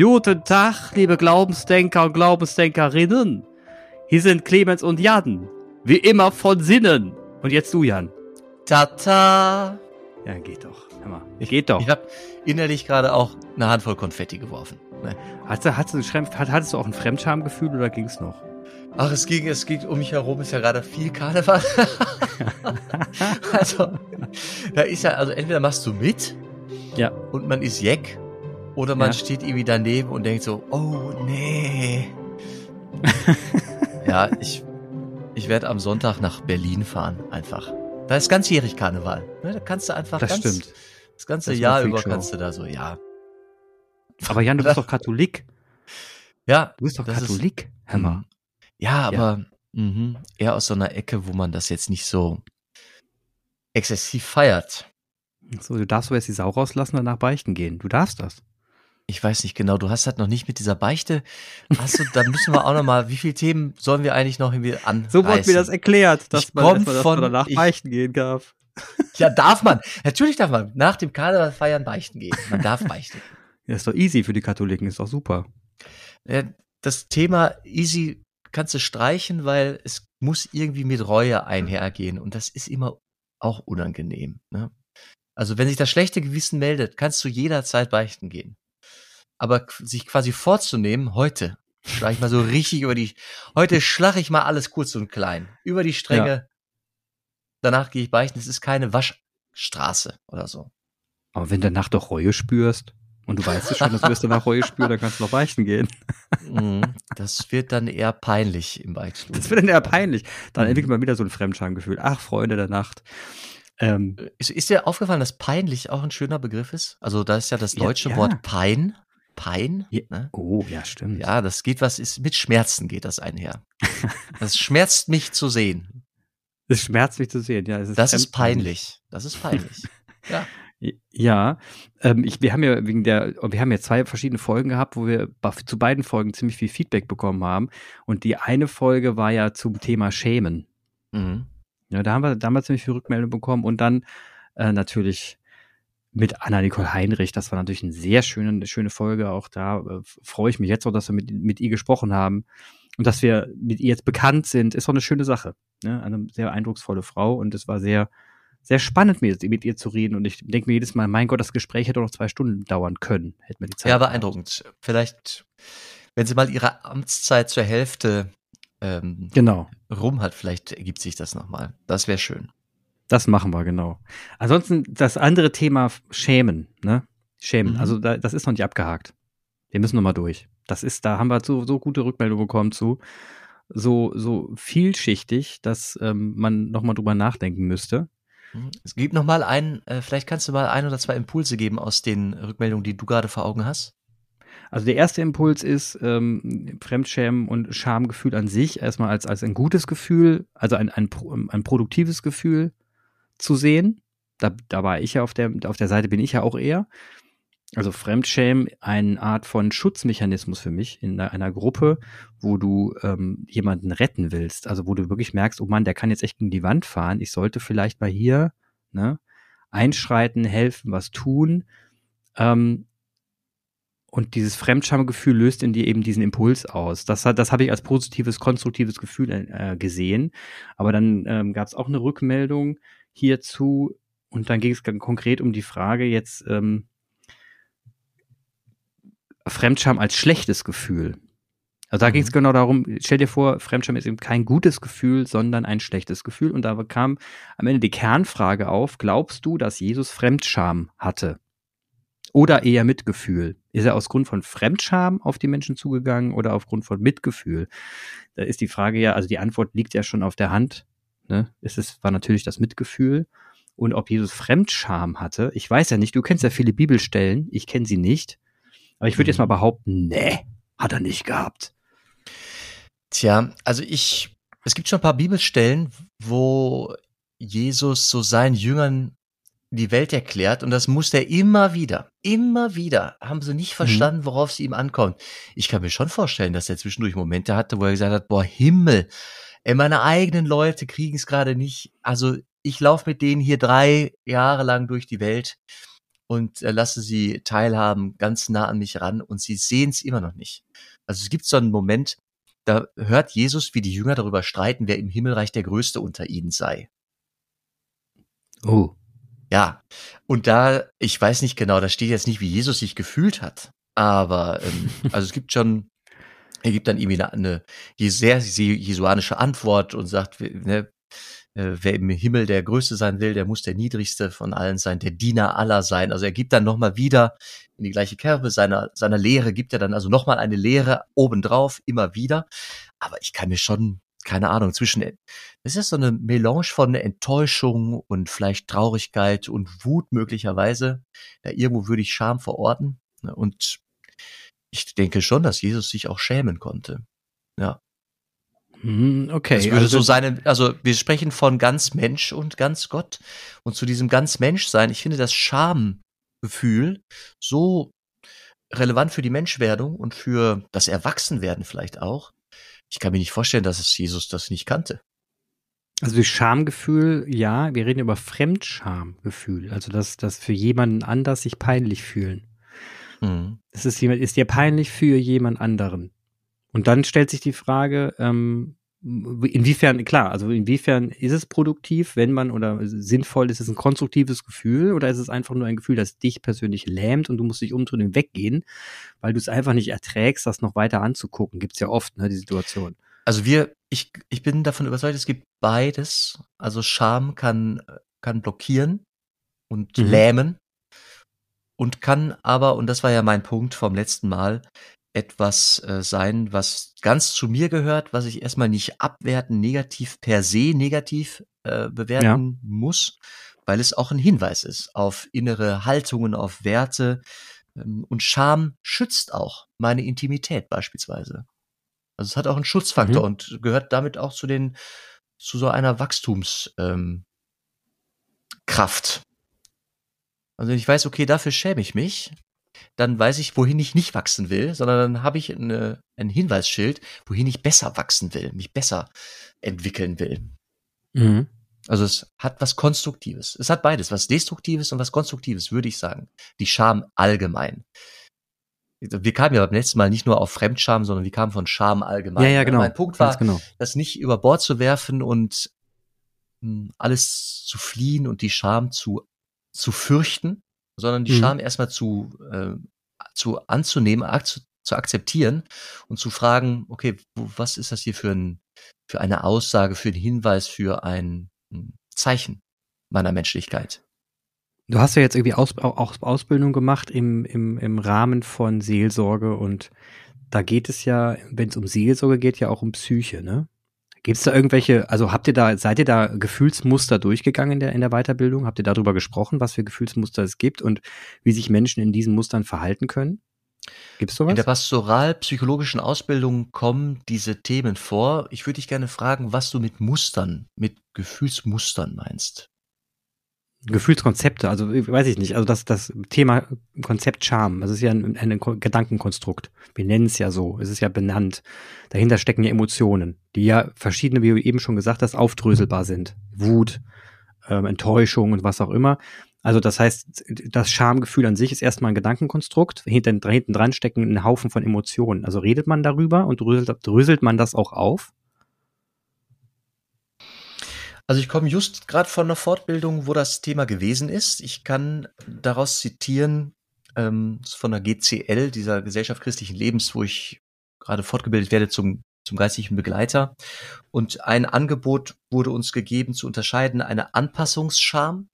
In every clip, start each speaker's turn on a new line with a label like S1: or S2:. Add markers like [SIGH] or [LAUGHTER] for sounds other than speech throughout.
S1: Guten Tag, liebe Glaubensdenker und Glaubensdenkerinnen. Hier sind Clemens und Jan. Wie immer von Sinnen. Und jetzt du, Jan.
S2: Tata.
S1: Ja, geht doch. Hör mal. Geht doch.
S2: Ich habe innerlich gerade auch eine Handvoll Konfetti geworfen. Ne?
S1: Hattest du, hattest, du, auch ein Fremdschamgefühl oder ging's noch?
S2: Ach, es ging, es ging um mich herum, ist ja gerade viel Karneval. [LAUGHS] [LAUGHS] also, da ist ja, also entweder machst du mit
S1: Ja.
S2: und man ist Jeck, oder man
S1: Ja.
S2: steht irgendwie daneben und denkt so, oh nee. [LAUGHS] ja, ich, ich werde am Sonntag nach Berlin fahren, einfach. Da ist ganzjährig Karneval. Ne, da kannst du einfach
S1: Das
S2: ganz,
S1: stimmt.
S2: das ganze
S1: Das
S2: Jahr über kannst du da so, ja.
S1: Aber Jan, du bist [LAUGHS] doch Katholik.
S2: Ja,
S1: Du bist doch
S2: ist-
S1: Katholik. Mal.
S2: Mhm. Ja, aber Mhm, eher aus so einer Ecke, wo man das jetzt nicht so exzessiv feiert.
S1: So, du darfst aber jetzt die Sau rauslassen und danach beichten gehen. Du darfst das.
S2: Ich weiß nicht genau, du hast halt noch nicht mit dieser Beichte. Hast du, da müssen wir auch noch mal, wie viele Themen sollen wir eigentlich noch irgendwie an?
S1: So wurde mir das erklärt, dass
S2: Ich
S1: man, dass dass
S2: von-
S1: danach
S2: ich-
S1: beichten gehen darf.
S2: Ja, darf man. Natürlich darf man nach dem Karneval feiern beichten gehen. Man darf beichten.
S1: Ja, ist doch easy für die Katholiken, ist doch super.
S2: Äh, Das Thema easy kannst du streichen, weil es muss irgendwie mit Reue einhergehen und das ist immer auch unangenehm. Ne? Also wenn sich das schlechte Gewissen meldet, kannst du jederzeit beichten gehen. Aber sich quasi vorzunehmen, heute schlage ich mal so richtig über die, heute schlage ich mal alles kurz und klein, über die Stränge. Danach gehe ich beichten. Es ist keine Waschstraße oder so.
S1: Aber wenn du danach doch Reue spürst und du weißt es schon, dass du wirst danach Reue spüren, dann kannst du noch beichten gehen.
S2: Mhm. Das wird dann eher peinlich im Beichtstuhl.
S1: Das wird dann eher peinlich. Dann entwickelt man wieder so ein Fremdschamgefühl. Ach, Freunde der Nacht. Ähm,
S2: Ist, ist dir aufgefallen, dass peinlich auch ein schöner Begriff ist? Also da ist ja das
S1: Ja,
S2: deutsche
S1: ja.
S2: Wort Pein. Pein.
S1: Ja.
S2: Ne?
S1: oh, ja, stimmt.
S2: Ja, das geht was ist mit Schmerzen geht das einher. Das schmerzt mich zu sehen.
S1: Es schmerzt mich zu sehen. Ja, ist
S2: Das ist peinlich. Das ist peinlich. Ja. [LAUGHS]
S1: Ja, ähm, ich, wir haben ja wegen der, wir haben ja zwei verschiedene Folgen gehabt, wo wir zu beiden Folgen ziemlich viel Feedback bekommen haben. Und die eine Folge war ja zum Thema Schämen.
S2: Mhm.
S1: Ja, da haben wir, da haben wir ziemlich viel Rückmeldung bekommen und dann äh, natürlich mit Anna-Nicole Heinrich. Das war natürlich eine sehr schöne, eine schöne Folge. Auch da äh, freue ich mich jetzt auch, dass wir mit, mit ihr gesprochen haben und dass wir mit ihr jetzt bekannt sind. Ist doch eine schöne Sache. Ne? Eine sehr eindrucksvolle Frau und es war sehr, sehr spannend, mit, mit ihr zu reden. Und ich denke mir jedes Mal, mein Gott, das Gespräch hätte doch noch zwei Stunden dauern können. Hätten wir die Zeit.
S2: Ja, beeindruckend. Vielleicht, wenn sie mal ihre Amtszeit zur Hälfte ähm,
S1: Genau.
S2: rum hat, vielleicht ergibt sich das nochmal. Das wäre schön.
S1: Das machen wir, genau. Ansonsten das andere Thema Schämen, ne? Schämen.
S2: Mhm.
S1: Also da, das ist noch nicht abgehakt. Wir müssen noch mal durch. Das ist, da haben wir so, so gute Rückmeldungen bekommen zu. So, so vielschichtig, dass ähm, man noch mal drüber nachdenken müsste.
S2: Mhm. Es gibt noch mal einen, äh, vielleicht kannst du mal ein oder zwei Impulse geben aus den Rückmeldungen, die du gerade vor Augen hast.
S1: Also der erste Impuls ist ähm, Fremdschämen und Schamgefühl an sich erstmal als, als ein gutes Gefühl, also ein, ein, ein produktives Gefühl zu sehen. Da, da war ich ja auf der, auf der Seite bin ich ja auch eher. Also Fremdschämen, eine Art von Schutzmechanismus für mich in einer, Gruppe, wo du ähm, jemanden retten willst. Also wo du wirklich merkst, oh Mann, der kann jetzt echt gegen die Wand fahren. Ich sollte vielleicht mal hier ne, einschreiten, helfen, was tun. Ähm, und dieses Fremdschamgefühl löst in dir eben diesen Impuls aus. Das, das habe ich als positives, konstruktives Gefühl äh, gesehen. Aber dann ähm, gab es auch eine Rückmeldung hierzu. Und dann ging es ganz konkret um die Frage jetzt ähm, Fremdscham als schlechtes Gefühl. Also da
S2: Mhm.
S1: ging es genau darum, stell dir vor, Fremdscham ist eben kein gutes Gefühl, sondern ein schlechtes Gefühl. Und da kam am Ende die Kernfrage auf, glaubst du, dass Jesus Fremdscham hatte? Oder eher Mitgefühl? Ist er aus Grund von Fremdscham auf die Menschen zugegangen oder aufgrund von Mitgefühl? Da ist die Frage ja, also die Antwort liegt ja schon auf der Hand. Ne? Es ist, war natürlich das Mitgefühl. Und ob Jesus Fremdscham hatte, ich weiß ja nicht, du kennst ja viele Bibelstellen, ich kenne sie nicht. Aber ich würde
S2: Mhm.
S1: jetzt mal behaupten, nee, hat er nicht gehabt.
S2: Tja, also ich, es gibt schon ein paar Bibelstellen, wo Jesus so seinen Jüngern die Welt erklärt und das muss er immer wieder, immer wieder, haben sie nicht verstanden, worauf es ihm ankommt. Ich kann mir schon vorstellen, dass er zwischendurch Momente hatte, wo er gesagt hat, boah, Himmel, ey, meine eigenen Leute kriegen es gerade nicht. Also ich laufe mit denen hier drei Jahre lang durch die Welt und äh, lasse sie teilhaben, ganz nah an mich ran und sie sehen es immer noch nicht. Also es gibt so einen Moment, da hört Jesus, wie die Jünger darüber streiten, wer im Himmelreich der Größte unter ihnen sei.
S1: Oh.
S2: Ja, und da, ich weiß nicht genau, da steht jetzt nicht, wie Jesus sich gefühlt hat, aber ähm, also es gibt schon, er gibt dann irgendwie eine, eine sehr jesuanische Antwort und sagt, ne, äh, wer im Himmel der Größte sein will, der muss der Niedrigste von allen sein, der Diener aller sein. Also er gibt dann nochmal wieder in die gleiche Kerbe seiner, seiner Lehre, gibt er dann also nochmal eine Lehre obendrauf, immer wieder. Aber ich kann mir schon keine Ahnung, zwischen, das ist so eine Melange von Enttäuschung und vielleicht Traurigkeit und Wut möglicherweise. Da irgendwo würde ich Scham verorten. Ne? Und ich denke schon, dass Jesus sich auch schämen konnte. Ja.
S1: Hm, okay.
S2: Das würde also, so sein, also wir sprechen von ganz Mensch und ganz Gott. Und zu diesem ganz Mensch sein, ich finde das Schamgefühl so relevant für die Menschwerdung und für das Erwachsenwerden vielleicht auch, ich kann mir nicht vorstellen, dass es Jesus das nicht kannte.
S1: Also das Schamgefühl, ja, wir reden über Fremdschamgefühl, also dass das für jemanden anders sich peinlich fühlen. Mhm. Das ist jemand, ist dir peinlich für jemand anderen. Und dann stellt sich die Frage, ähm, inwiefern, klar, also inwiefern ist es produktiv, wenn man oder sinnvoll, ist es ein konstruktives Gefühl oder ist es einfach nur ein Gefühl, das dich persönlich lähmt und du musst dich umdrehen und weggehen, weil du es einfach nicht erträgst, das noch weiter anzugucken. Gibt's ja oft, ne, die Situation.
S2: Also wir, ich, ich bin davon überzeugt, es gibt beides. Also Scham kann, kann blockieren und mhm. lähmen und kann aber, und das war ja mein Punkt vom letzten Mal, etwas äh, sein, was ganz zu mir gehört, was ich erstmal nicht abwerten, negativ per se negativ äh, bewerten ja. muss, weil es auch ein Hinweis ist auf innere Haltungen, auf Werte. Ähm, und Scham schützt auch meine Intimität beispielsweise. Also es hat auch einen Schutzfaktor mhm. und gehört damit auch zu den zu so einer Wachstumskraft. Ähm. Also ich weiß, okay, dafür schäme ich mich, dann weiß ich, wohin ich nicht wachsen will, sondern dann habe ich eine, ein Hinweisschild, wohin ich besser wachsen will, mich besser entwickeln will. Mhm. Also es hat was Konstruktives. Es hat beides, was Destruktives und was Konstruktives, würde ich sagen. Die Scham allgemein. Wir kamen ja beim letzten Mal nicht nur auf Fremdscham, sondern wir kamen von Scham allgemein.
S1: Ja, ja, genau.
S2: Mein Punkt war, genau. das nicht über Bord zu werfen und hm, alles zu fliehen und die Scham zu, zu fürchten, sondern die mhm. Scham erstmal zu, äh, zu anzunehmen, ak zu akzeptieren und zu fragen, okay, was ist das hier für, ein, für eine Aussage, für einen Hinweis, für ein hm, Zeichen meiner Menschlichkeit?
S1: Du hast ja jetzt irgendwie Aus, auch Ausbildung gemacht im, im, im Rahmen von Seelsorge und da geht es ja, wenn es um Seelsorge geht, ja auch um Psyche, ne? Gibt es da irgendwelche, also habt ihr da, seid ihr da Gefühlsmuster durchgegangen in der, in der Weiterbildung? Habt ihr darüber gesprochen, was für Gefühlsmuster es gibt und wie sich Menschen in diesen Mustern verhalten können?
S2: Gibt es sowas? In der pastoral-psychologischen Ausbildung kommen diese Themen vor. Ich würde dich gerne fragen, was du mit Mustern, mit Gefühlsmustern meinst.
S1: Gefühlskonzepte, also weiß ich nicht, also das, das Thema Konzept Charme, das ist ja ein, ein Gedankenkonstrukt. Wir nennen es ja so, es ist ja benannt. Dahinter stecken ja Emotionen, die ja verschiedene, wie du eben schon gesagt hast, aufdröselbar sind. Wut, ähm, Enttäuschung und was auch immer. Also das heißt, das Schamgefühl an sich ist erstmal ein Gedankenkonstrukt. Hinten, hinten dran stecken ein Haufen von Emotionen. Also redet man darüber und dröselt, dröselt man das auch auf?
S2: Also ich komme just gerade von einer Fortbildung, wo das Thema gewesen ist. Ich kann daraus zitieren ähm, von der GCL, dieser Gesellschaft christlichen Lebens, wo ich gerade fortgebildet werde zum zum geistlichen Begleiter. Und ein Angebot wurde uns gegeben zu unterscheiden, eine Anpassungsscham,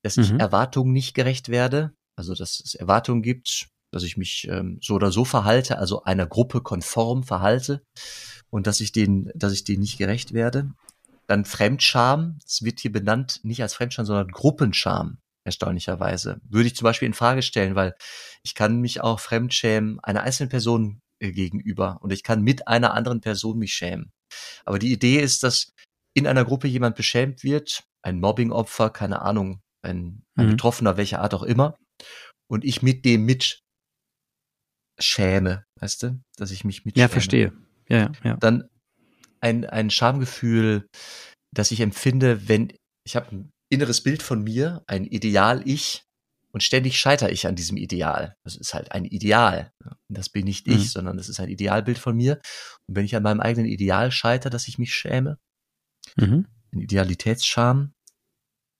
S2: dass ich mhm. Erwartungen nicht gerecht werde, also dass es Erwartungen gibt, dass ich mich ähm, so oder so verhalte, also einer Gruppe konform verhalte und dass ich den, dass ich denen nicht gerecht werde. Dann Fremdscham, es wird hier benannt, nicht als Fremdscham, sondern Gruppenscham, erstaunlicherweise. Würde ich zum Beispiel in Frage stellen, weil ich kann mich auch fremdschämen einer einzelnen Person äh, gegenüber und ich kann mit einer anderen Person mich schämen. Aber die Idee ist, dass in einer Gruppe jemand beschämt wird, ein Mobbingopfer, keine Ahnung, ein, ein mhm. Betroffener welcher Art auch immer, und ich mit dem mit schäme, weißt du, dass ich mich mit
S1: Ja, verstehe. Ja, ja.
S2: Dann ein, ein Schamgefühl, das ich empfinde, wenn ich habe ein inneres Bild von mir, ein Ideal-Ich, Und ständig scheitere ich an diesem Ideal. Das ist halt ein Ideal. Und das bin nicht ich,
S1: Mhm.
S2: sondern das ist ein Idealbild von mir. Und wenn ich an meinem eigenen Ideal scheitere, dass ich mich schäme,
S1: Mhm.
S2: ein Idealitätsscham,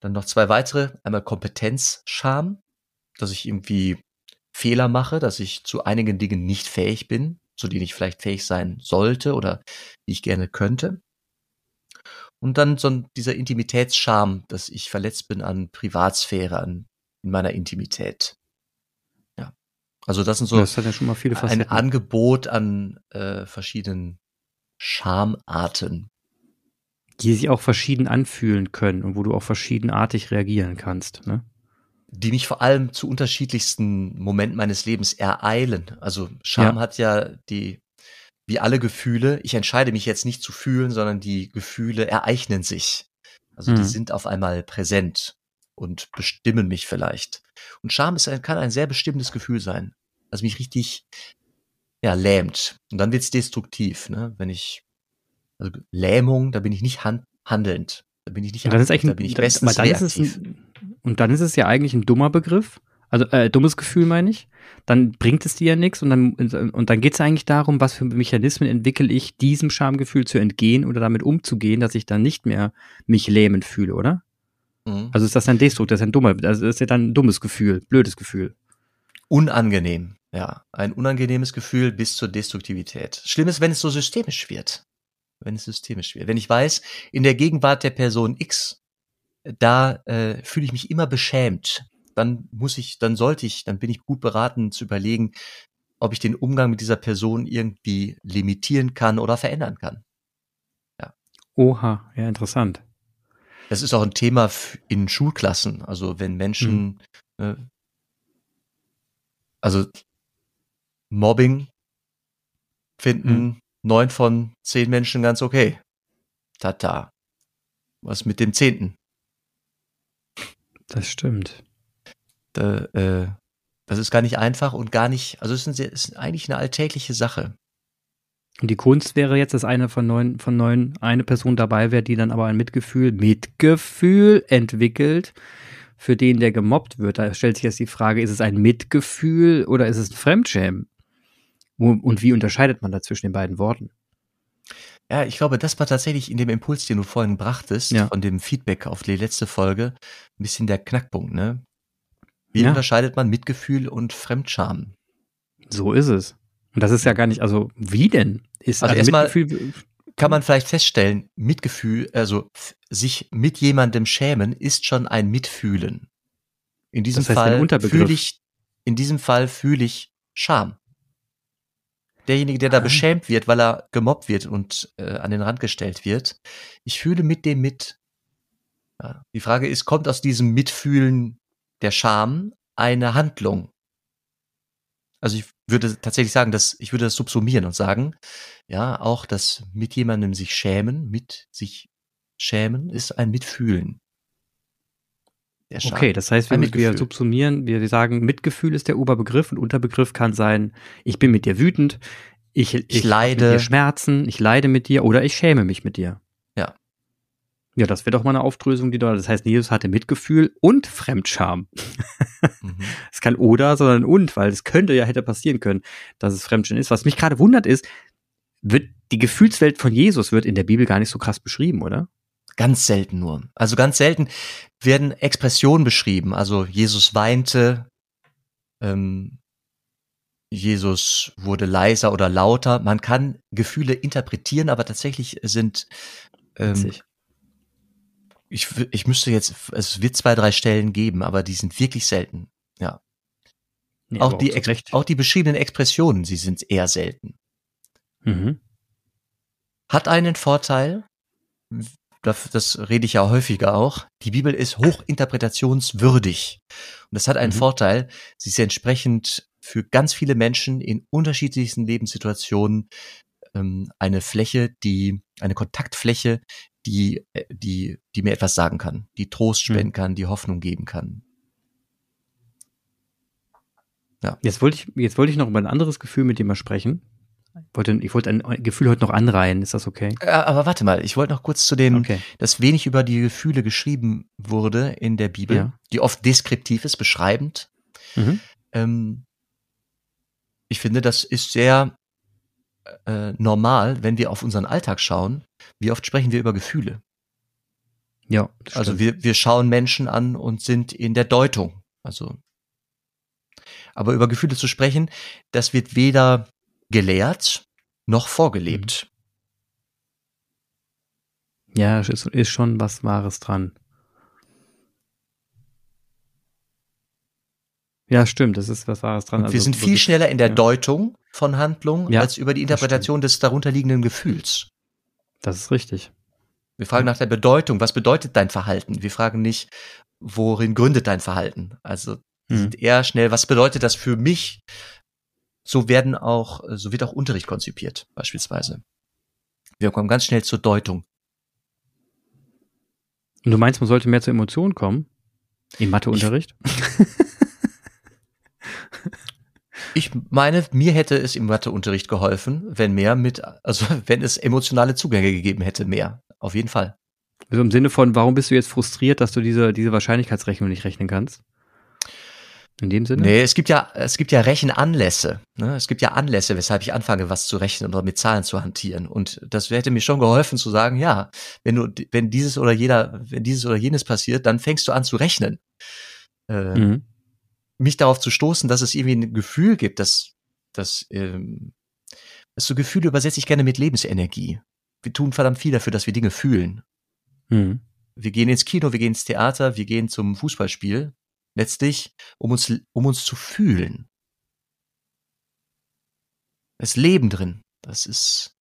S2: dann noch zwei weitere, einmal Kompetenzscham, dass ich irgendwie Fehler mache, dass ich zu einigen Dingen nicht fähig bin, zu denen ich vielleicht fähig sein sollte oder die ich gerne könnte. Und dann so ein, dieser Intimitätsscham, dass ich verletzt bin an Privatsphäre, an in meiner Intimität. Ja. Also das sind so
S1: das ja schon mal viele
S2: ein. Angebot an äh, verschiedenen Schamarten.
S1: die sich auch verschieden anfühlen können und wo du auch verschiedenartig reagieren kannst. Ne?
S2: Die mich vor allem zu unterschiedlichsten Momenten meines Lebens ereilen. Also Scham
S1: Ja.
S2: hat ja die, wie alle Gefühle, ich entscheide mich jetzt nicht zu fühlen, sondern die Gefühle ereignen sich. Also die
S1: Mhm.
S2: sind auf einmal präsent und bestimmen mich vielleicht. Und Scham ist ein, kann ein sehr bestimmendes Gefühl sein, das mich richtig ja, lähmt. Und dann wird's destruktiv, ne? Wenn ich, also Lähmung, da bin ich nicht hand, handelnd. Da bin ich nicht
S1: ist eigentlich
S2: da
S1: ein,
S2: bin ich
S1: da-
S2: bestens
S1: dann
S2: reaktiv.
S1: ein, und dann ist es ja eigentlich ein dummer Begriff, also äh, dummes Gefühl meine ich. Dann bringt es dir ja nichts und dann und dann geht es eigentlich darum, was für Mechanismen entwickle ich, diesem Schamgefühl zu entgehen oder damit umzugehen, dass ich dann nicht mehr mich lähmend fühle, oder?
S2: Mhm.
S1: Also ist das ein Destrukt, das ist ein dummer, also das ist ja dann ein dummes Gefühl, blödes Gefühl.
S2: Unangenehm, ja. Ein unangenehmes Gefühl bis zur Destruktivität. Schlimm ist, wenn es so systemisch wird. Wenn es systemisch wird. Wenn ich weiß, in der Gegenwart der Person X, da äh, fühle ich mich immer beschämt. Dann muss ich, dann sollte ich, dann bin ich gut beraten zu überlegen, ob ich den Umgang mit dieser Person irgendwie limitieren kann oder verändern kann.
S1: Oha, ja, interessant.
S2: Das ist auch ein Thema in Schulklassen. Also wenn Menschen, äh, also Mobbing finden neun von zehn Menschen ganz okay. Tata. Was mit dem zehnten?
S1: Das stimmt.
S2: Da, äh, das ist gar nicht einfach und gar nicht, also es ist, ein ist eigentlich eine alltägliche Sache.
S1: Und die Kunst wäre jetzt, dass eine von neun, von neun eine Person dabei wäre, die dann aber ein Mitgefühl, Mitgefühl entwickelt, für den, der gemobbt wird. Da stellt sich jetzt die Frage, ist es ein Mitgefühl oder ist es ein Fremdschämen? Und wie unterscheidet man da zwischen den beiden Worten?
S2: Ja, ich glaube, das war tatsächlich in dem Impuls, den du vorhin brachtest,
S1: Ja.
S2: von dem Feedback auf die letzte Folge, ein bisschen der Knackpunkt, ne? Wie
S1: Ja.
S2: unterscheidet man Mitgefühl und Fremdscham?
S1: So ist es. Und das ist ja gar nicht, also wie denn? Ist
S2: Also erstmal-
S1: Mitgefühl,
S2: Kann man vielleicht feststellen, Mitgefühl, also sich mit jemandem schämen, ist schon ein Mitfühlen. In diesem
S1: Das heißt,
S2: Fall fühle ich, in diesem Fall fühle ich Scham. Derjenige, der da
S1: Ah.
S2: beschämt wird, weil er gemobbt wird und äh, an den Rand gestellt wird, ich fühle mit dem mit. Ja, die Frage ist, kommt aus diesem Mitfühlen der Scham eine Handlung? Also ich würde tatsächlich sagen, dass ich würde das subsumieren und sagen, ja, auch das mit jemandem sich schämen, mit sich schämen, ist ein Mitfühlen. Der Scham.
S1: Okay, das heißt, wir, wir subsumieren, wir sagen, Mitgefühl ist der Oberbegriff und Unterbegriff kann sein, ich bin mit dir wütend, ich, ich, hab
S2: leide.
S1: mit dir Schmerzen, ich leide mit dir oder ich schäme mich mit dir.
S2: Ja.
S1: Ja, das wäre doch mal eine Aufdrösung, die da, das heißt, Jesus hatte Mitgefühl und Fremdscham. [LAUGHS]
S2: Mhm.
S1: Es kann oder, sondern und, weil es könnte ja hätte passieren können, dass es Fremdscham ist. Was mich gerade wundert ist, wird die Gefühlswelt von Jesus wird in der Bibel gar nicht so krass beschrieben, oder?
S2: Ganz selten nur. Also ganz selten werden Expressionen beschrieben. Also Jesus weinte, ähm, Jesus wurde leiser oder lauter. Man kann Gefühle interpretieren, aber tatsächlich sind ähm, ich, ich müsste jetzt, es wird zwei, drei Stellen geben, aber die sind wirklich selten.
S1: Nee,
S2: auch, die,
S1: Recht.
S2: auch die beschriebenen Expressionen, sie sind eher selten.
S1: Mhm.
S2: Hat einen Vorteil, das, das rede ich ja häufiger auch, die Bibel ist hochinterpretationswürdig. Und das hat einen
S1: Mhm.
S2: Vorteil, sie ist entsprechend für ganz viele Menschen in unterschiedlichsten Lebenssituationen ähm, eine Fläche, die, eine Kontaktfläche, die, äh, die, die mir etwas sagen kann, die Trost
S1: Mhm.
S2: spenden kann, die Hoffnung geben kann.
S1: Jetzt wollte ich, jetzt wollte ich noch über ein anderes Gefühl mit dir mal sprechen. Ich wollte, ich wollte ein Gefühl heute noch anreihen. Ist das okay?
S2: Äh, aber warte mal, ich wollte noch kurz zu dem,
S1: Okay.
S2: dass wenig über die Gefühle geschrieben wurde in der Bibel,
S1: Ja.
S2: die oft deskriptiv ist, beschreibend.
S1: Mhm.
S2: Ähm, ich finde, das ist sehr äh, normal, wenn wir auf unseren Alltag schauen. Wie oft sprechen wir über Gefühle?
S1: Ja.
S2: Also wir, wir schauen Menschen an und sind in der Deutung. Also, aber über Gefühle zu sprechen, das wird weder gelehrt noch vorgelebt.
S1: Ja, es ist, ist schon was Wahres dran. Ja, stimmt, das ist was Wahres dran.
S2: Und wir
S1: Also
S2: sind viel
S1: Ge-
S2: schneller in der
S1: ja.
S2: Deutung von Handlungen
S1: Ja,
S2: als über die. Interpretation des darunterliegenden Gefühls.
S1: Das ist richtig.
S2: Wir fragen nach der Bedeutung. Was bedeutet dein Verhalten? Wir fragen nicht, worin gründet dein Verhalten? Also
S1: Mhm.
S2: sind eher schnell, was bedeutet das für mich? So werden auch, so wird auch Unterricht konzipiert, beispielsweise. Wir kommen ganz schnell zur Deutung.
S1: Und du meinst, man sollte mehr zur Emotion kommen? Im Matheunterricht?
S2: Ich [LAUGHS] meine, mir hätte es im Matheunterricht geholfen, wenn mehr mit, also [LAUGHS] wenn es emotionale Zugänge gegeben hätte, mehr. Auf jeden Fall.
S1: Also im Sinne von, warum bist du jetzt frustriert, dass du diese, diese Wahrscheinlichkeitsrechnung nicht rechnen kannst? In dem Sinne?
S2: Nee, es gibt ja, es gibt ja Rechenanlässe. Ne? Es gibt ja Anlässe, weshalb ich anfange, was zu rechnen oder mit Zahlen zu hantieren. Und das hätte mir schon geholfen zu sagen, ja, wenn du, wenn dieses oder jeder, wenn dieses oder jenes passiert, dann fängst du an zu rechnen. Äh,
S1: Mhm.
S2: Mich darauf zu stoßen, dass es irgendwie ein Gefühl gibt, dass, dass, ähm, dass so Gefühle übersetze ich gerne mit Lebensenergie. Wir tun verdammt viel dafür, dass wir Dinge fühlen.
S1: Mhm.
S2: Wir gehen ins Kino, wir gehen ins Theater, wir gehen zum Fußballspiel. Letztlich, um uns, um uns zu fühlen. Das Leben drin. Das ist,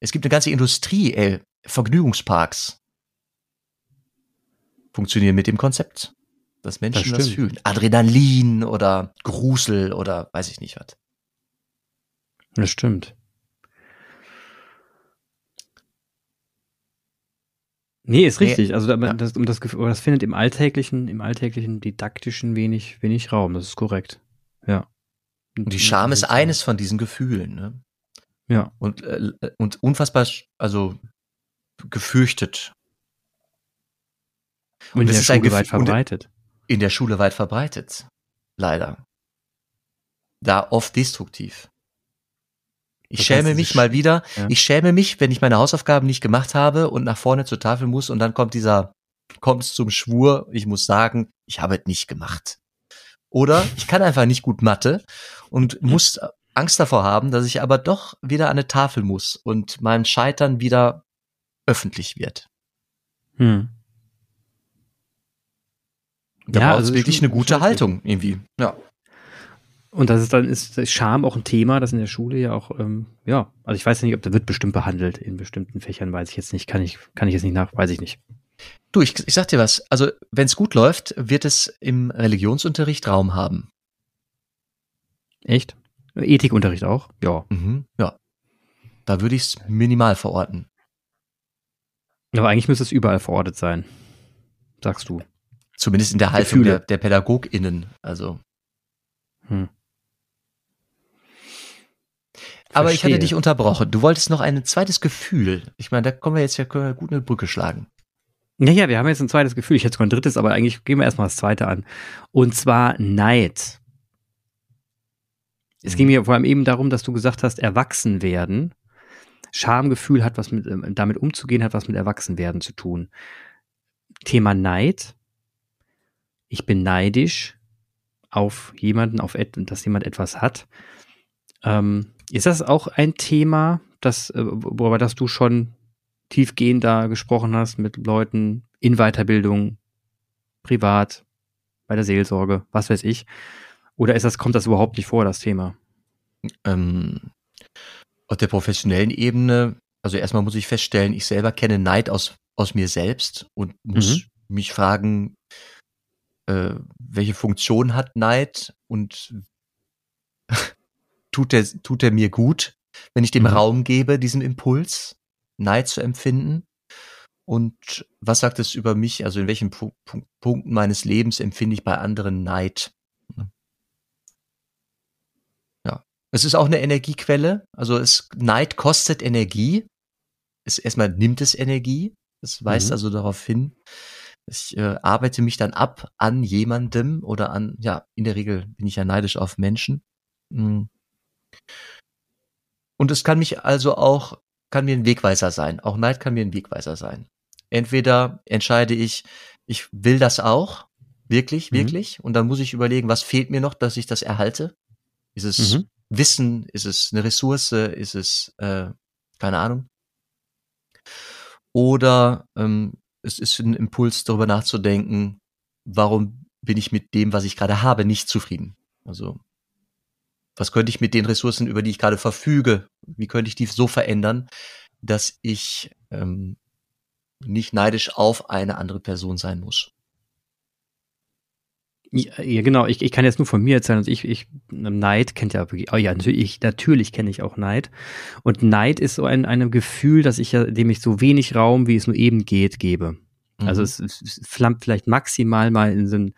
S2: es gibt eine ganze Industrie, ey, Vergnügungsparks. Funktionieren mit dem Konzept. Dass Menschen
S1: Das
S2: das, fühlen. Adrenalin oder Grusel oder weiß ich nicht was.
S1: Das stimmt. Nee, ist richtig. Also da-
S2: ja.
S1: das, um das, aber das findet im alltäglichen, im alltäglichen, didaktischen wenig, wenig Raum. Das ist korrekt. Ja.
S2: Und die Scham ist eines von diesen Gefühlen. Ne?
S1: Ja.
S2: Und, äh, und unfassbar, also gefürchtet.
S1: Und in
S2: das
S1: der
S2: ist ein
S1: Schule weit
S2: Gefühl- und-
S1: verbreitet.
S2: in der Schule weit verbreitet. Leider. Da oft destruktiv. Ich
S1: Das
S2: schäme mich mal wieder.
S1: Ja.
S2: Ich schäme mich, wenn ich meine Hausaufgaben nicht gemacht habe und nach vorne zur Tafel muss und dann kommt dieser, kommt es zum Schwur, ich muss sagen, ich habe es nicht gemacht. Oder [LAUGHS] ich kann einfach nicht gut Mathe und muss Angst davor haben, dass ich aber doch wieder an eine Tafel muss und mein Scheitern wieder öffentlich wird.
S1: Hm.
S2: Da
S1: Ja,
S2: braucht
S1: also
S2: es wirklich eine gute Haltung irgendwie. Ja.
S1: Und das ist dann ist ist Scham auch ein Thema, das in der Schule ja auch, ähm, ja, also ich weiß nicht, ob da wird bestimmt behandelt in bestimmten Fächern, weiß ich jetzt nicht, kann ich, kann ich jetzt nicht nach, weiß ich nicht.
S2: Du, ich, ich sag dir was. Also, wenn es gut läuft, wird es im Religionsunterricht Raum haben.
S1: Echt? Ethikunterricht auch? Ja.
S2: Mhm, ja. Da würde ich es minimal verorten.
S1: Aber eigentlich müsste es überall verortet sein. Sagst du.
S2: Zumindest in der Haltung
S1: Gefühle.
S2: der, der PädagogInnen. Also.
S1: Hm.
S2: Aber ich hatte dich unterbrochen. Du wolltest noch ein zweites Gefühl. Ich meine, da kommen wir jetzt ja gut eine Brücke schlagen.
S1: Naja, wir haben jetzt ein zweites Gefühl. Ich hätte sogar ein drittes, aber eigentlich gehen wir erstmal das zweite an. Und zwar Neid. Es ging mir vor allem eben darum, dass du gesagt hast, erwachsen werden. Schamgefühl hat was mit, ähm, damit umzugehen, hat was mit Erwachsenwerden zu tun. Thema Neid. Ich bin neidisch auf jemanden, auf et dass jemand etwas hat. Ähm, ist das auch ein Thema, das, äh, worüber das du schon tiefgehender gesprochen hast mit Leuten in Weiterbildung, privat, bei der Seelsorge, was weiß ich? Oder ist das, kommt das überhaupt nicht vor, das Thema?
S2: Ähm, auf der professionellen Ebene, also erstmal muss ich feststellen, ich selber kenne Neid aus, aus mir selbst und muss
S1: Mhm.
S2: mich fragen, äh, welche Funktion hat Neid und tut der, tut der mir gut, wenn ich dem
S1: Mhm.
S2: Raum gebe, diesem Impuls, Neid zu empfinden? Und was sagt es über mich? Also in welchen Pu Pu Punkten meines Lebens empfinde ich bei anderen Neid? Ja. Es ist auch eine Energiequelle. Also es, Neid kostet Energie. Es, erstmal nimmt es Energie. Das weist mhm. also darauf hin. Ich äh, arbeite mich dann ab an jemandem oder an, ja, in der Regel bin ich ja neidisch auf Menschen. Mhm. Und es kann mich also auch, kann mir ein Wegweiser sein. Auch Neid kann mir ein Wegweiser sein. Entweder entscheide ich, ich will das auch, wirklich, mhm. wirklich, und dann muss ich überlegen, was fehlt mir noch, dass ich das erhalte? Ist es mhm. Wissen? Ist es eine Ressource? Ist es, äh, keine Ahnung? Oder ähm, es ist ein Impuls, darüber nachzudenken, warum bin ich mit dem, was ich gerade habe, nicht zufrieden? Also, was könnte ich mit den Ressourcen, über die ich gerade verfüge, wie könnte ich die so verändern, dass ich ähm, nicht neidisch auf eine andere Person sein muss?
S1: Ja, genau. Ich, ich kann jetzt nur von mir erzählen. Also ich, ich, Neid kennt ja oh ja, natürlich, natürlich kenne ich auch Neid. Und Neid ist so ein, ein Gefühl, dass ich ja, dem ich so wenig Raum, wie es nur eben geht, gebe. Also mhm. Also es, es flammt vielleicht maximal mal in so einem, in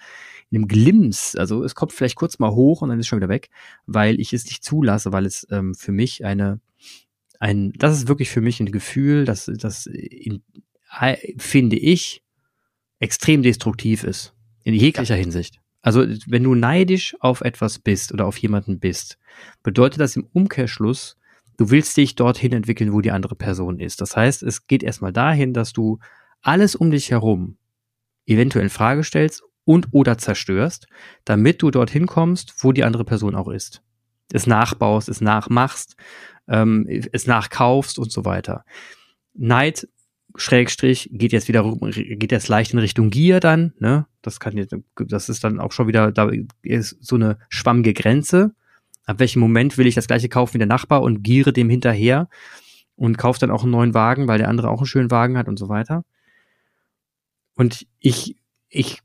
S1: einem Glimms. Also es kommt vielleicht kurz mal hoch und dann ist es schon wieder weg, weil ich es nicht zulasse, weil es ähm, für mich eine, ein, das ist wirklich für mich ein Gefühl, dass das in, finde ich extrem destruktiv ist. In jeglicher ja. Hinsicht. Also, wenn du neidisch auf etwas bist oder auf jemanden bist, bedeutet das im Umkehrschluss, du willst dich dorthin entwickeln, wo die andere Person ist. Das heißt, es geht erstmal dahin, dass du alles um dich herum eventuell in Frage stellst und oder zerstörst, damit du dorthin kommst, wo die andere Person auch ist. Es nachbaust, es nachmachst, ähm, es nachkaufst und so weiter. Neid Schrägstrich geht jetzt wieder geht jetzt leicht in Richtung Gier dann, ne? Das kann jetzt, das ist dann auch schon wieder, da ist so eine schwammige Grenze. Ab welchem Moment will ich das gleiche kaufen wie der Nachbar und giere dem hinterher und kaufe dann auch einen neuen Wagen, weil der andere auch einen schönen Wagen hat und so weiter. Und ich, ich,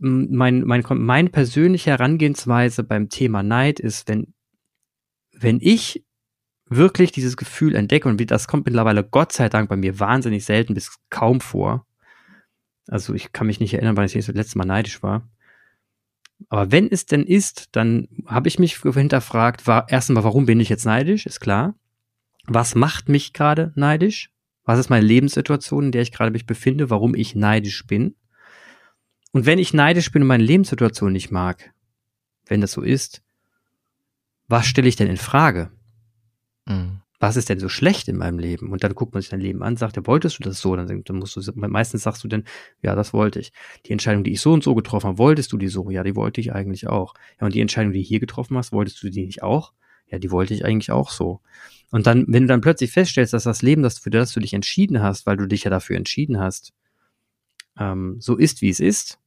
S1: mein, mein, meine persönliche Herangehensweise beim Thema Neid ist, wenn, wenn ich wirklich dieses Gefühl entdecke, und das kommt mittlerweile Gott sei Dank bei mir wahnsinnig selten bis kaum vor. Also ich kann mich nicht erinnern, wann ich das letzte Mal neidisch war. Aber wenn es denn ist, dann habe ich mich hinterfragt, war erstmal, warum bin ich jetzt neidisch? Ist klar. Was macht mich gerade neidisch? Was ist meine Lebenssituation, in der ich gerade mich befinde, warum ich neidisch bin? Und wenn ich neidisch bin und meine Lebenssituation nicht mag, wenn das so ist, was stelle ich denn in Frage? Mhm. Was ist denn so schlecht in meinem Leben? Und dann guckt man sich dein Leben an, sagt, ja, wolltest du das so? Dann, dann musst du, meistens sagst du dann, ja, das wollte ich. Die Entscheidung, die ich so und so getroffen habe, wolltest du die so? Ja, die wollte ich eigentlich auch. Ja, und die Entscheidung, die du hier getroffen hast, wolltest du die nicht auch? Ja, die wollte ich eigentlich auch so. Und dann, wenn du dann plötzlich feststellst, dass das Leben, das für das du dich entschieden hast, weil du dich ja dafür entschieden hast, ähm, so ist, wie es ist,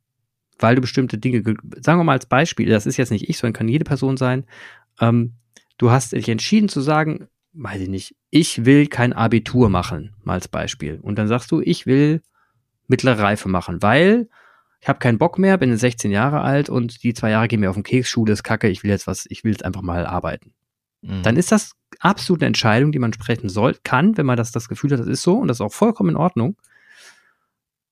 S1: weil du bestimmte Dinge, sagen wir mal als Beispiel, das ist jetzt nicht ich, sondern kann jede Person sein, ähm, du hast dich entschieden zu sagen, weiß ich nicht, ich will kein Abitur machen, mal als Beispiel. Und dann sagst du, ich will mittlere Reife machen, weil ich habe keinen Bock mehr, bin 16 Jahre alt und die zwei Jahre gehen mir auf den Keks, Schule ist kacke, ich will jetzt was, ich will jetzt einfach mal arbeiten. Mhm. Dann ist das absolut eine Entscheidung, die man sprechen soll, kann, wenn man das, das Gefühl hat, das ist so und das ist auch vollkommen in Ordnung.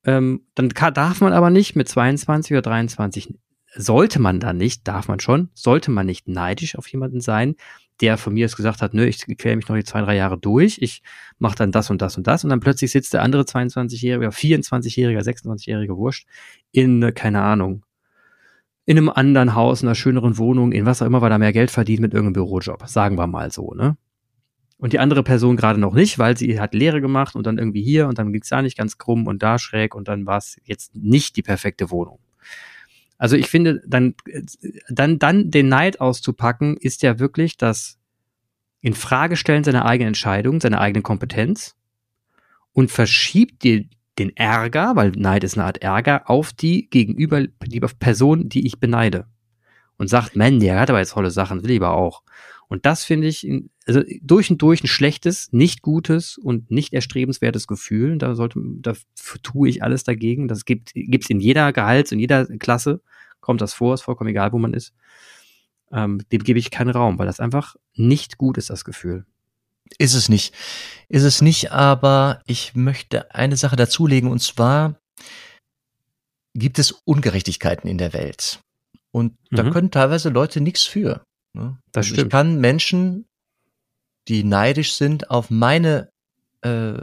S1: Ähm, dann kann, darf man aber nicht mit 22 oder 23 sollte man da nicht, darf man schon, sollte man nicht neidisch auf jemanden sein, der von mir jetzt gesagt hat, nö, ich quäle mich noch die zwei, drei Jahre durch, ich mache dann das und das und das und dann plötzlich sitzt der andere 22-Jährige, 24-Jährige, 26-Jährige Wurscht in, keine Ahnung, in einem anderen Haus, in einer schöneren Wohnung, in was auch immer, weil er mehr Geld verdient mit irgendeinem Bürojob, sagen wir mal so, ne? Und die andere Person gerade noch nicht, weil sie hat Lehre gemacht und dann irgendwie hier und dann ging's da nicht ganz krumm und da schräg und dann war es jetzt nicht die perfekte Wohnung. Also ich finde, dann, dann, dann den Neid auszupacken, ist ja wirklich das in Frage stellen seiner eigenen Entscheidung, seiner eigenen Kompetenz und verschiebt dir den Ärger, weil Neid ist eine Art Ärger, auf die gegenüber, die Person, die ich beneide. Und sagt, man, der hat aber jetzt tolle Sachen, will ich aber auch. Und das finde ich, also durch und durch ein schlechtes, nicht gutes und nicht erstrebenswertes Gefühl. Da sollte, da tue ich alles dagegen. Das gibt, gibt's in jeder Gehalts, in jeder Klasse kommt das vor, ist vollkommen egal, wo man ist. Ähm, dem gebe ich keinen Raum, weil das einfach nicht gut ist, das Gefühl.
S2: Ist es nicht. Ist es nicht, aber ich möchte eine Sache dazulegen und zwar gibt es Ungerechtigkeiten in der Welt. Und da mhm. können teilweise Leute nichts für. Ne?
S1: Das
S2: also
S1: stimmt.
S2: Ich kann Menschen, die neidisch sind auf meine, äh,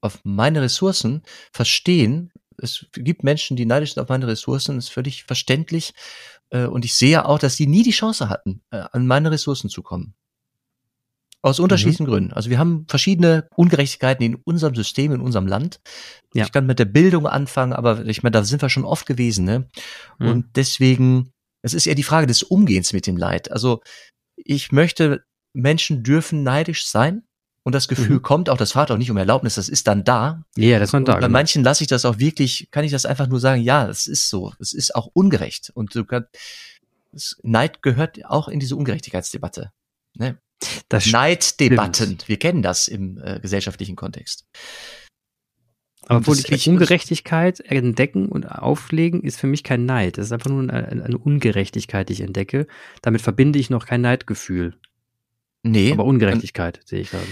S2: auf meine Ressourcen, verstehen. Es gibt Menschen, die neidisch sind auf meine Ressourcen, das ist völlig verständlich. Äh, und ich sehe auch, dass die nie die Chance hatten, äh, an meine Ressourcen zu kommen. Aus unterschiedlichen mhm. Gründen. Also wir haben verschiedene Ungerechtigkeiten in unserem System, in unserem Land. Ja. Ich kann mit der Bildung anfangen, aber ich meine, da sind wir schon oft gewesen. Ne? Mhm. Und deswegen, es ist eher die Frage des Umgehens mit dem Leid. Also ich möchte, Menschen dürfen neidisch sein. Und das Gefühl mhm. kommt auch, das fragt auch nicht um Erlaubnis, das ist dann da.
S1: Ja, das ist dann da.
S2: Und bei genau. manchen lasse ich das auch wirklich, kann ich das einfach nur sagen, ja, es ist so. Es ist auch ungerecht. Und du kannst, Neid gehört auch in diese Ungerechtigkeitsdebatte. Ne? Das Neiddebatten. Wir kennen das im äh, gesellschaftlichen Kontext.
S1: Aber Politik, Ungerechtigkeit entdecken und auflegen ist für mich kein Neid. Das ist einfach nur eine, eine, Ungerechtigkeit, die ich entdecke. Damit verbinde ich noch kein Neidgefühl. Nee. Aber Ungerechtigkeit sehe ich gerade.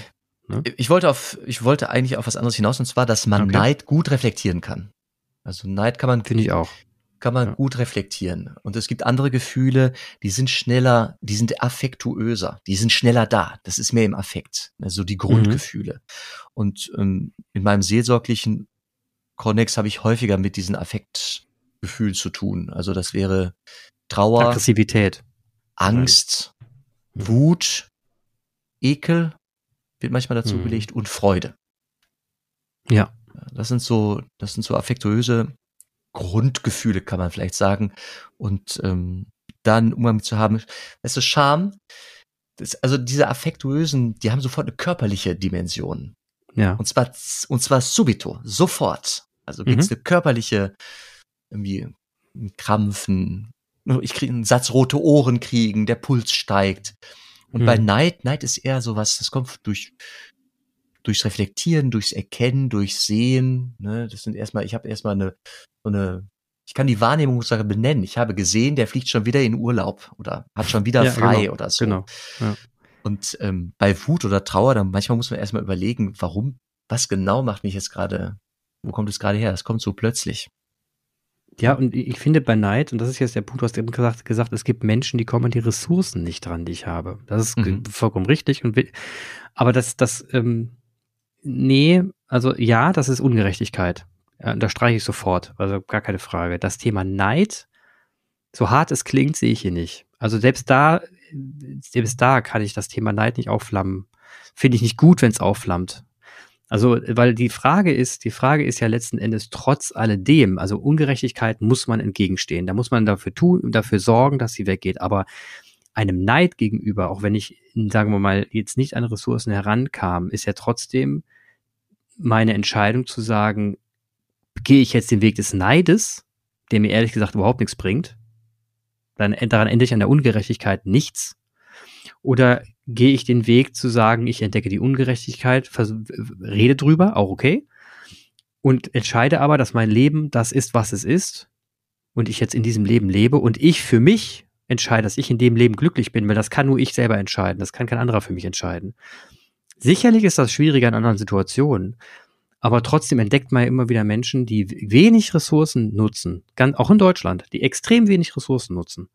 S2: Ne? Ich wollte auf, ich wollte eigentlich auf was anderes hinaus, und zwar, dass man okay. Neid gut reflektieren kann. Also Neid kann man.
S1: Finde ich auch
S2: kann man ja. gut reflektieren. Und es gibt andere Gefühle, die sind schneller, die sind affektuöser, die sind schneller da. Das ist mehr im Affekt, also die Grundgefühle. Mhm. Und ähm, in meinem seelsorglichen Konnex habe ich häufiger mit diesen Affektgefühlen zu tun. Also das wäre Trauer,
S1: Aggressivität,
S2: Angst, mhm. Wut, Ekel wird manchmal dazu mhm. gelegt und Freude.
S1: Ja.
S2: Das sind so, das sind so affektuöse Grundgefühle, kann man vielleicht sagen. Und ähm, dann Umgang zu haben. Weißt du, Scham, das, also diese affektuösen, die haben sofort eine körperliche Dimension.
S1: Ja.
S2: Und zwar, und zwar subito, sofort. Also gibt's mhm. eine körperliche, irgendwie ein Krampfen, ich kriege einen Satz rote Ohren kriegen, der Puls steigt. Und mhm. bei Neid, Neid ist eher sowas, das kommt durch durchs Reflektieren, durchs Erkennen, durchs Sehen. Ne? Das sind erstmal, ich habe erstmal eine, so eine, ich kann die Wahrnehmungssache benennen. Ich habe gesehen, der fliegt schon wieder in Urlaub oder hat schon wieder ja, frei
S1: genau,
S2: oder so.
S1: Genau. Ja.
S2: Und ähm, bei Wut oder Trauer, dann manchmal muss man erstmal überlegen, warum, was genau macht mich jetzt gerade, wo kommt es gerade her? Das kommt so plötzlich.
S1: Ja, und ich finde bei Neid, und das ist jetzt der Punkt, du hast eben gesagt, gesagt, es gibt Menschen, die kommen an die Ressourcen nicht dran, die ich habe. Das ist mhm. vollkommen richtig. Und aber das, das, ähm, nee, also ja, das ist Ungerechtigkeit. Ja, da streiche ich sofort, also gar keine Frage. Das Thema Neid, so hart es klingt, sehe ich hier nicht. Also selbst da, selbst da kann ich das Thema Neid nicht aufflammen. Finde ich nicht gut, wenn es aufflammt. Also, weil die Frage ist, die Frage ist ja letzten Endes trotz alledem, also Ungerechtigkeit muss man entgegenstehen. Da muss man dafür tun, dafür sorgen, dass sie weggeht. Aber einem Neid gegenüber, auch wenn ich, sagen wir mal, jetzt nicht an Ressourcen herankam, ist ja trotzdem meine Entscheidung zu sagen, gehe ich jetzt den Weg des Neides, der mir ehrlich gesagt überhaupt nichts bringt, dann daran ändere ich an der Ungerechtigkeit nichts, oder gehe ich den Weg zu sagen, ich entdecke die Ungerechtigkeit, rede drüber, auch okay, und entscheide aber, dass mein Leben das ist, was es ist, und ich jetzt in diesem Leben lebe und ich für mich entscheide, dass ich in dem Leben glücklich bin, weil das kann nur ich selber entscheiden, das kann kein anderer für mich entscheiden. Sicherlich ist das schwieriger in anderen Situationen, aber trotzdem entdeckt man ja immer wieder Menschen, die wenig Ressourcen nutzen, ganz, auch in Deutschland, die extrem wenig Ressourcen nutzen,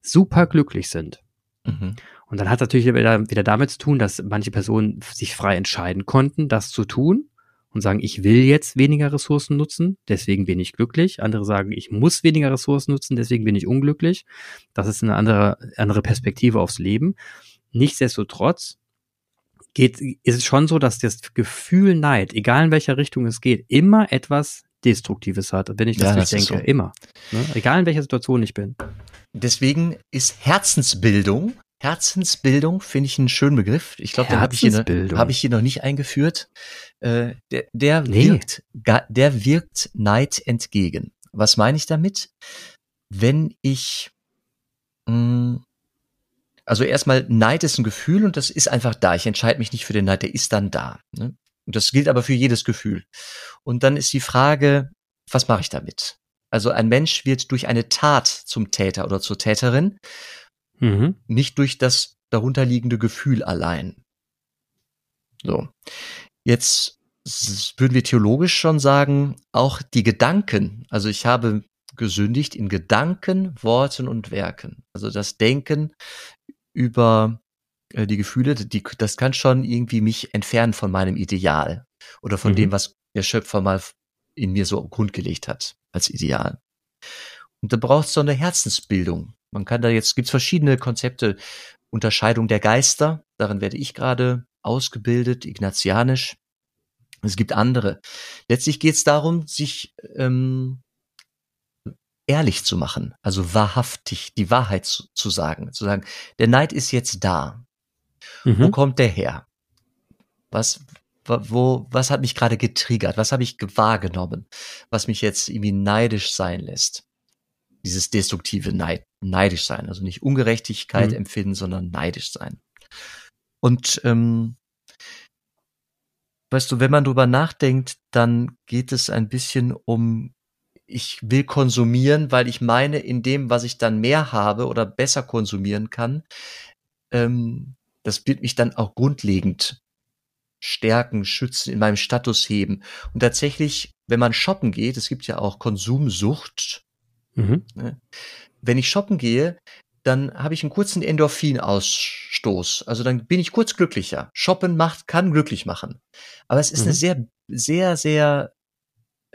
S1: super glücklich sind. Mhm. Und dann hat es natürlich wieder, wieder damit zu tun, dass manche Personen sich frei entscheiden konnten, das zu tun und sagen, ich will jetzt weniger Ressourcen nutzen, deswegen bin ich glücklich. Andere sagen, ich muss weniger Ressourcen nutzen, deswegen bin ich unglücklich. Das ist eine andere, andere Perspektive aufs Leben. Nichtsdestotrotz geht, ist es schon so, dass das Gefühl Neid, egal in welcher Richtung es geht, immer etwas Destruktives hat, wenn ich das ja, nicht das denke. So. Immer. Ne? Egal in welcher Situation ich bin.
S2: Deswegen ist Herzensbildung, Herzensbildung finde ich einen schönen Begriff. Ich glaube, den habe ich, hier, hab ich hier noch nicht eingeführt. Äh, der der, nee. wirkt, der wirkt Neid entgegen. Was meine ich damit? Wenn ich mh, hm, also erstmal, Neid ist ein Gefühl und das ist einfach da. Ich entscheide mich nicht für den Neid, der ist dann da. Ne? Und das gilt aber für jedes Gefühl. Und dann ist die Frage, was mache ich damit? Also ein Mensch wird durch eine Tat zum Täter oder zur Täterin, mhm. nicht durch das darunterliegende Gefühl allein. So. Jetzt würden wir theologisch schon sagen, auch die Gedanken, also ich habe gesündigt in Gedanken, Worten und Werken. Also das Denken über äh, die Gefühle, die, das kann schon irgendwie mich entfernen von meinem Ideal oder von mhm. dem, was der Schöpfer mal in mir so grundgelegt hat als Ideal. Und da braucht es so eine Herzensbildung. Man kann da jetzt, gibt's verschiedene Konzepte, Unterscheidung der Geister, darin werde ich gerade ausgebildet, ignatianisch. Es gibt andere. Letztlich geht es darum, sich ähm, ehrlich zu machen, also wahrhaftig die Wahrheit zu, zu sagen, zu sagen, der Neid ist jetzt da. Mhm. Wo kommt der her? Was, wo, was hat mich gerade getriggert? Was habe ich wahrgenommen, was mich jetzt irgendwie neidisch sein lässt? Dieses destruktive Neid, neidisch sein, also nicht Ungerechtigkeit mhm. empfinden, sondern neidisch sein. Und ähm, weißt du, wenn man drüber nachdenkt, dann geht es ein bisschen um, ich will konsumieren, weil ich meine, in dem, was ich dann mehr habe oder besser konsumieren kann, ähm, das wird mich dann auch grundlegend stärken, schützen, in meinem Status heben. Und tatsächlich, wenn man shoppen geht, es gibt ja auch Konsumsucht. Mhm. Ne? Wenn ich shoppen gehe, dann habe ich einen kurzen Endorphinausstoß. Also dann bin ich kurz glücklicher. Shoppen macht, kann glücklich machen. Aber es ist mhm. eine sehr, sehr, sehr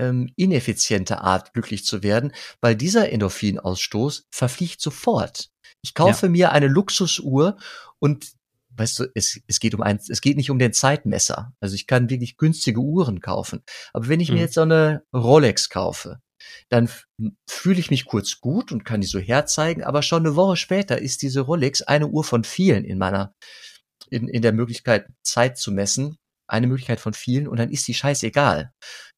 S2: ähm, ineffiziente Art, glücklich zu werden, weil dieser Endorphinausstoß verfliegt sofort. Ich kaufe ja. mir eine Luxusuhr und weißt du, es, es geht um ein, es geht nicht um den Zeitmesser. Also ich kann wirklich günstige Uhren kaufen. Aber wenn ich mhm. mir jetzt so eine Rolex kaufe, dann fühle ich mich kurz gut und kann die so herzeigen, aber schon eine Woche später ist diese Rolex eine Uhr von vielen in meiner, in, in der Möglichkeit, Zeit zu messen, eine Möglichkeit von vielen und dann ist die scheißegal.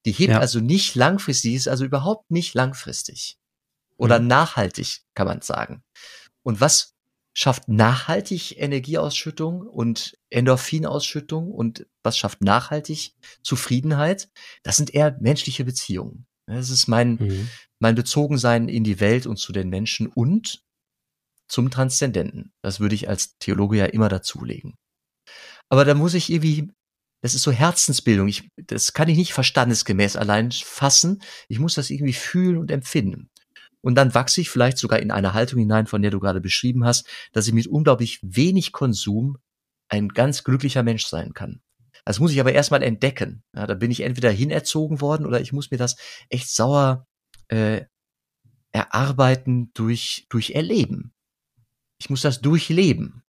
S2: Die hebt ja. also nicht langfristig, ist also überhaupt nicht langfristig. Oder mhm. nachhaltig, kann man sagen. Und was schafft nachhaltig Energieausschüttung und Endorphinausschüttung und was schafft nachhaltig Zufriedenheit? Das sind eher menschliche Beziehungen. Das ist mein, mhm. mein Bezogensein in die Welt und zu den Menschen und zum Transzendenten. Das würde ich als Theologe ja immer dazulegen. Aber da muss ich irgendwie, das ist so Herzensbildung. Ich, das kann ich nicht verstandesgemäß allein fassen. Ich muss das irgendwie fühlen und empfinden. Und dann wachse ich vielleicht sogar in eine Haltung hinein, von der du gerade beschrieben hast, dass ich mit unglaublich wenig Konsum ein ganz glücklicher Mensch sein kann. Das muss ich aber erstmal entdecken. Ja, da bin ich entweder hinerzogen worden oder ich muss mir das echt sauer äh, erarbeiten durch, durch Erleben. Ich muss das durchleben.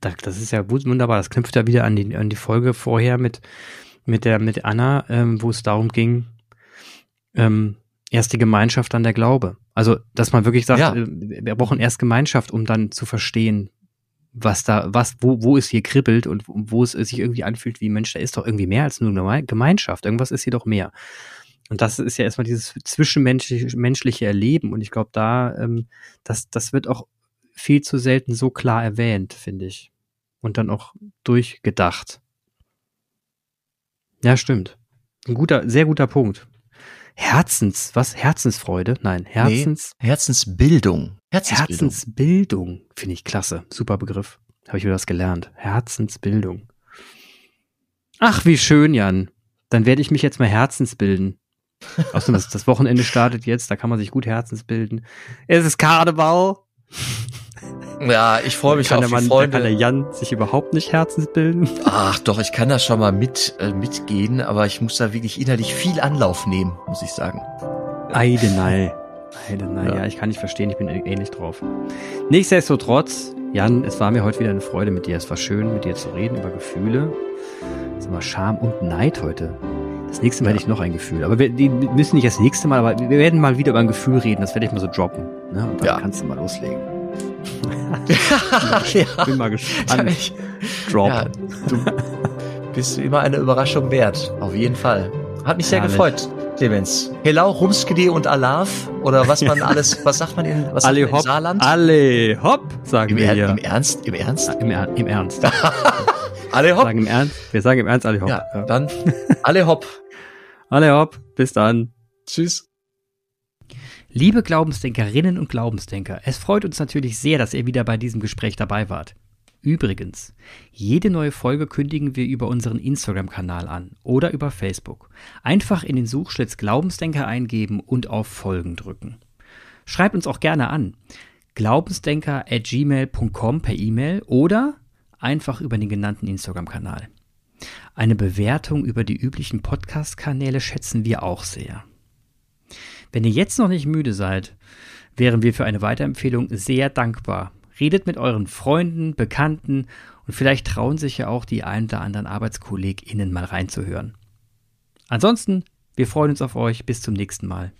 S1: Das ist ja wunderbar. Das knüpft ja wieder an die, an die Folge vorher mit, mit, der, mit Anna, ähm, wo es darum ging, ähm, erst die Gemeinschaft, dann der Glaube. Also, dass man wirklich sagt, ja. Äh, wir brauchen erst Gemeinschaft, um dann zu verstehen, was da, was, wo, wo es hier kribbelt und wo es sich irgendwie anfühlt wie Mensch, da ist doch irgendwie mehr als nur eine Gemeinschaft. Irgendwas ist hier doch mehr. Und das ist ja erstmal dieses zwischenmenschliche menschliche Erleben. Und ich glaube, da, ähm, das, das wird auch viel zu selten so klar erwähnt, finde ich. Und dann auch durchgedacht. Ja, stimmt. Ein guter, sehr guter Punkt. Herzens, was? Herzensfreude? Nein, Herzens.
S2: Nee, Herzensbildung.
S1: Herzensbildung. Herzensbildung. Finde ich klasse. Super Begriff. Habe ich wieder was gelernt. Herzensbildung. Ach, wie schön, Jan. Dann werde ich mich jetzt mal Herzensbilden. [LAUGHS] Außerdem, das, das Wochenende startet jetzt, da kann man sich gut Herzensbilden. Es ist Karneval.
S2: Ja, ich freue mich
S1: kann
S2: auf
S1: der
S2: die Freunde.
S1: Kann der Jan sich überhaupt nicht Herzensbilden?
S2: Ach doch, ich kann da schon mal mit, äh, mitgehen, aber ich muss da wirklich innerlich viel Anlauf nehmen, muss ich sagen.
S1: Eidenei. [LAUGHS] Eidenei, ja. ja, ich kann nicht verstehen, ich bin ähnlich drauf. Nichtsdestotrotz, Jan, es war mir heute wieder eine Freude mit dir. Es war schön, mit dir zu reden über Gefühle. Es war Scham und Neid heute. Das nächste Mal ja. hätte ich noch ein Gefühl. Aber wir die müssen nicht das nächste Mal, aber wir werden mal wieder über ein Gefühl reden. Das werde ich mal so droppen. Ne? Und dann ja. kannst du mal loslegen. [LAUGHS]
S2: ja. Bin mal gespannt. Ich, Drop. Ja, du bist immer eine Überraschung wert. Auf jeden Fall. Hat mich sehr Herrlich. gefreut, Clemens. Helau, Rumskede und Alav oder was man alles, was sagt man in, was
S1: alle man in Saarland? Alle hopp, sagen
S2: Im
S1: wir hier.
S2: Im Ernst? Im Ernst?
S1: Im, er, Im Ernst. [LAUGHS]
S2: alle hopp.
S1: Sagen im Ernst. Wir sagen im Ernst alle hopp.
S2: Ja. dann alle hopp.
S1: alle hopp. Bis dann.
S2: Tschüss.
S1: Liebe Glaubensdenkerinnen und Glaubensdenker, es freut uns natürlich sehr, dass ihr wieder bei diesem Gespräch dabei wart. Übrigens, jede neue Folge kündigen wir über unseren Instagram-Kanal an oder über Facebook. Einfach in den Suchschlitz Glaubensdenker eingeben und auf Folgen drücken. Schreibt uns auch gerne an. glaubensdenker at gmail.com per E-Mail oder einfach über den genannten Instagram-Kanal. Eine Bewertung über die üblichen Podcast-Kanäle schätzen wir auch sehr. Wenn ihr jetzt noch nicht müde seid, wären wir für eine Weiterempfehlung sehr dankbar. Redet mit euren Freunden, Bekannten und vielleicht trauen sich ja auch die ein oder anderen ArbeitskollegInnen mal reinzuhören. Ansonsten, wir freuen uns auf euch. Bis zum nächsten Mal.